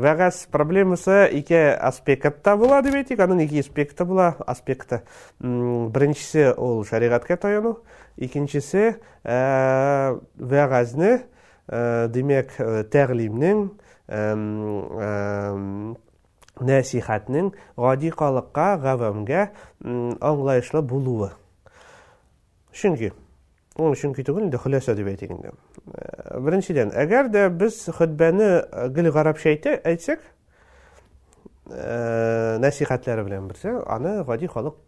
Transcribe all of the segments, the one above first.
Вәгәс проблемасы ике аспектта була дип әйтик, аның ике аспекты була. Аспекты беренчесе ул шәригатькә таяну, икенчесе э, вәгазне, э, димәк, э, тәгълимнең нәсихәтнең гади халыкка, гавамгә аңлаешлы булуы. Чөнки Ул чөнки түгел инде, хөләсә дип әйтик инде. Э, беренчедән, әгәр дә без хөтбәне э, гел гарәпчә әйтсәк, э, нәсихәтләре белән берсе, аны гади халык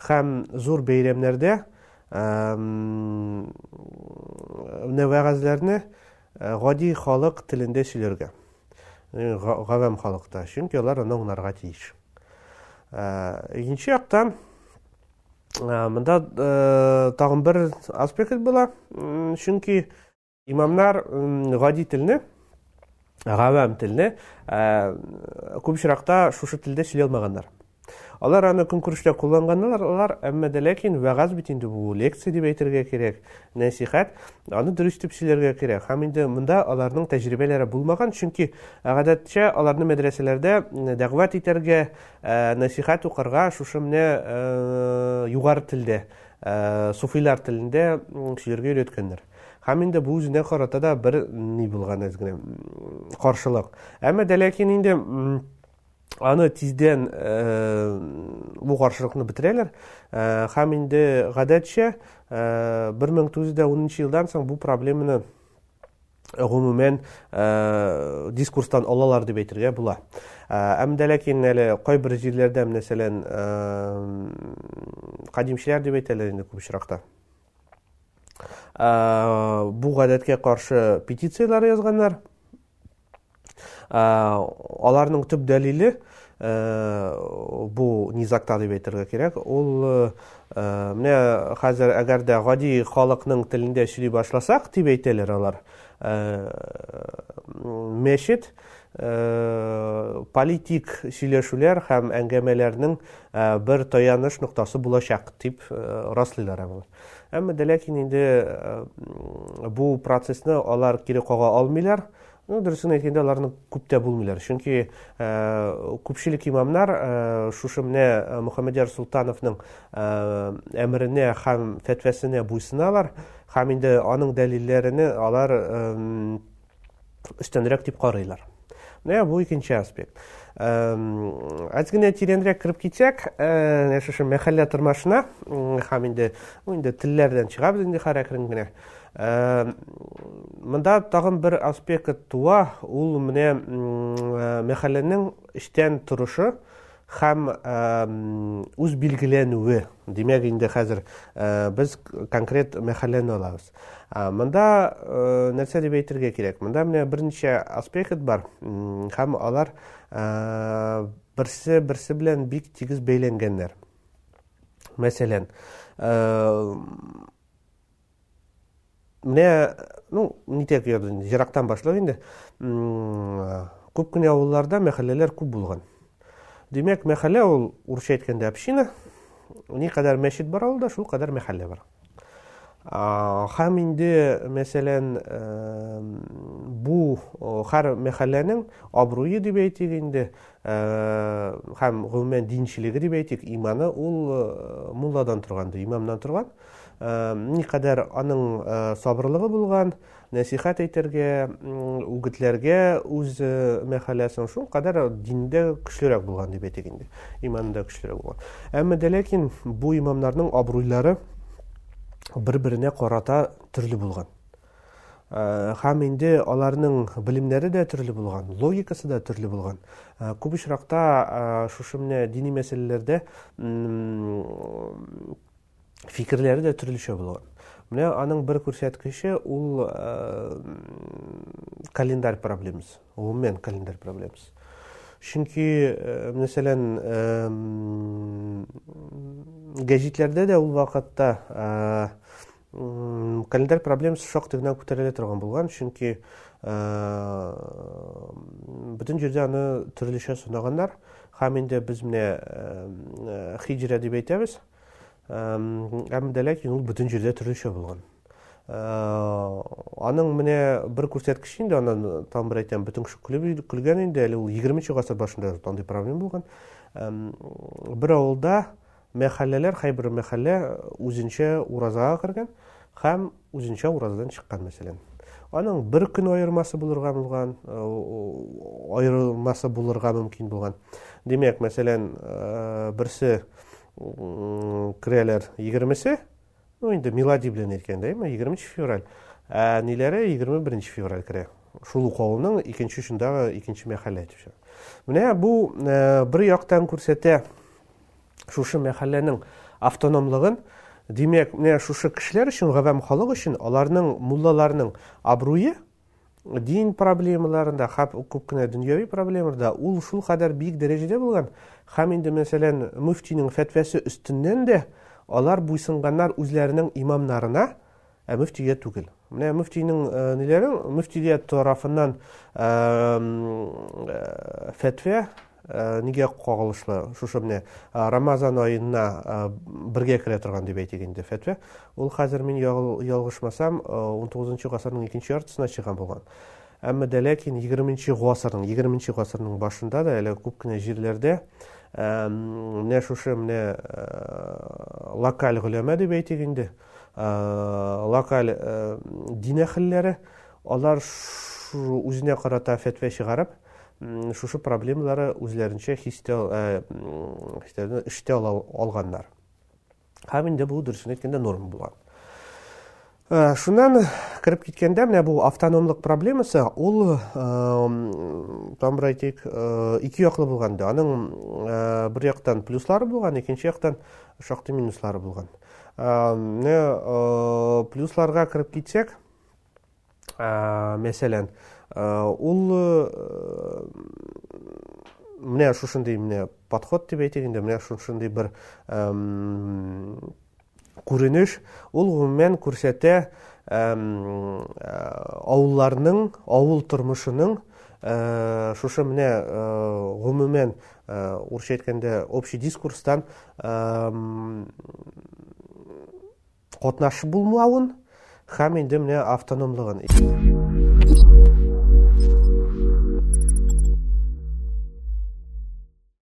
Хәм зур бәйрәмнәрдә менә вәгазьләрне гади халык телендә сөйләргә. Гавам халыкта, чөнки алар аны аңларга тиеш. Икенче яктан, монда тагын бер аспект була, чөнки Имамнар гади телне, гавам телне күп очракта шушы телдә сөйли алмаганнар. Алар аны көнкүрештә кулланганнар, алар әмма дә ләкин вәгазь бит инде бу, лекция дип әйтергә кирәк, нәсихәт, аны дөрес дип сөйләргә кирәк. Һәм инде монда аларның тәҗрибәләре булмаган, чөнки гадәтчә аларны мәдрәсәләрдә дәгъват итәргә, нәсихәт укырга шушы менә югары телдә, суфилар телендә сөйләргә өйрәткәннәр. Һәм инде бу үзенә карата да бер ни булган әз генә каршылык. Әмма дә ләкин инде аны тиздән э, бу каршылыкны бетерәләр э, һәм инде гадәтчә 1910 э, елдан соң бу проблеманы гомумән дискурстан алалар дип әйтергә була. Әм дә ләкин әле кайбер җирләрдә, мәсәлән, кадимчеләр дип әйтәләр инде күп очракта. бу гадәткә каршы петицияләр язганнар аларның төп дәлиле бу низакта дип әйтергә кирәк ул менә хәзер әгәр дә гади халыкның телендә эшли башласак дип әйтәләр алар мәчет Э, политик сөйләшүләр һәм әңгәмәләрнең э, бер таяныш ноктасы булачак дип э, раслыйлар алар. Әмма дә ләкин инде бу процессны алар кире кага алмыйлар. Ну, дөресен әйткәндә, аларның күп тә булмыйлар. Чөнки күпчелек имамнар шушы менә Мөхәммәдияр Султановның әмеренә һәм фәтвәсенә буйсыналар, һәм инде аның дәлилләренә алар өстәнрәк дип карыйлар. Менә бу икенче аспект. Әз генә тирәнрәк кереп китсәк, ә, шушы мәхәллә тормышына һәм инде, ну, инде телләрдән чыгабыз инде характерен генә. Монда тагын бер аспект туа, ул менә мәхәлләнең эчтән торышы, һәм үз билгеләнүе димәк инде хәзер без конкрет мәхәлләне алабыз монда нәрсә дип әйтергә кирәк монда менә берничә аспект бар һәм алар берсе берсе белән бик тигез бәйләнгәннәр мәсәлән Менә, ну, нитәк ярдын, җырактан башлау инде. Күп кенә авылларда мәхәлләләр күп булган. Димәк, мәхәллә ул урысча әйткәндә община. Ни кадәр мәчет бар авылда, шул кадәр мәхәллә бар. Хәм инде, мәсәлән, бу хәр мәхәлләнең абруе дип әйтик инде, хәм гомумән динчелеге дип әйтик, иманы ул мулладан торган, имамнан торган. никадәр аның сабырлыгы булган, нәсихәт әйтергә, үгетләргә үз мәхәлләсен шул кадәр диндә көчлерәк булган дип әйтик инде. Иманында көчлерәк булган. Әмма дә ләкин бу имамнарның абруйлары бер-беренә карата төрле булган. Хәм инде аларның билимнәре дә төрле булган, логикасы да төрле булган. Күп очракта шушы менә дини мәсьәләләрдә фикерләре дә төрлечә булган. Менә аның бер күрсәткече ул календарь проблемс, гомумән календарь проблемс. Чөнки, мәсәлән, гәҗитләрдә дә ул вакытта календарь проблемс шактый гына күтәрелә торган булган, чөнки бөтен җирдә аны төрлечә сынаганнар. Һәм инде без менә хиҗрә дип әйтәбез. Әм дә ләкин ул бөтен җирдә төрлечә булган. Э, аның менә бер күрсәткеч инде аннан э, там бер әйтәм бөтен кеше көлеп көлгән инде әле ул егерменче гасыр башында андый проблема булган бер авылда мәхәлләләр һәрбер мәхәллә үзенчә уразага кергән һәм Үзенчә уразадан чыккан, мәсәлән. Аның бер көн аермасы булырга булган, э, аермасы булырга мөмкин булган. Димәк, мәсәлән, э, берсе керәләр 20-се, ну инде милади белән әйткәндә, 23 февраль. Ә ниләре 21 февраль керә. Шул ук авылның икенче очындагы икенче мәхәллә дип. Менә бу э, бер яктан күрсәтә шушы мәхәлләнең автономлыгын, димәк, менә шушы кешеләр өчен, гавам халык өчен аларның, муллаларның абруе дин проблемаларында, хәп күп кенә дөньяви проблемаларда ул шул кадәр биек дәрәҗәдә булган, һәм инде, мәсәлән, мөфтинең фәтвәсе өстеннән дә алар буйсынганнар үзләренең имамнарына, Ә мөфтигә түгел. Менә мөфтинең ниләре? Мөфтигә тарафыннан фәтвә нигә кагылышлы? Шушы менә Рамазан аена бергә керә торган дип әйтик инде фәтвә. Ул хәзер мин ялгышмасам 19 гасырның икенче яртысына чыган булган. Әмма дә ләкин 20 гасырның, 20 гасырның башында да әле күп кенә җирләрдә менә шушы менә локаль гөләмә дип әйтик инде. локаль дин әхелләре, алар үзенә карата фәтвә чыгарып, шушы проблемалары үзләренчә хистә эштә алганнар. Һәм инде бу дөресен әйткәндә норма булган. Шуннан кереп киткәндә, менә бу автономлык проблемасы, ул там бер әйтик, ике яклы булган иде. Аның бер яктан плюслары булган, икенче яктан шактый минуслары булган. Менә плюсларга кереп китсәк, мәсәлән, ул менә шушындый менә подход дип әйтик инде, менә шушындый бер күренеш, ул гомумән күрсәтә авылларның, авыл тормышының шушы менә гомумән Урысча әйткәндә, общий дискурстан катнашып булмавын һәм инде менә автономлыгын.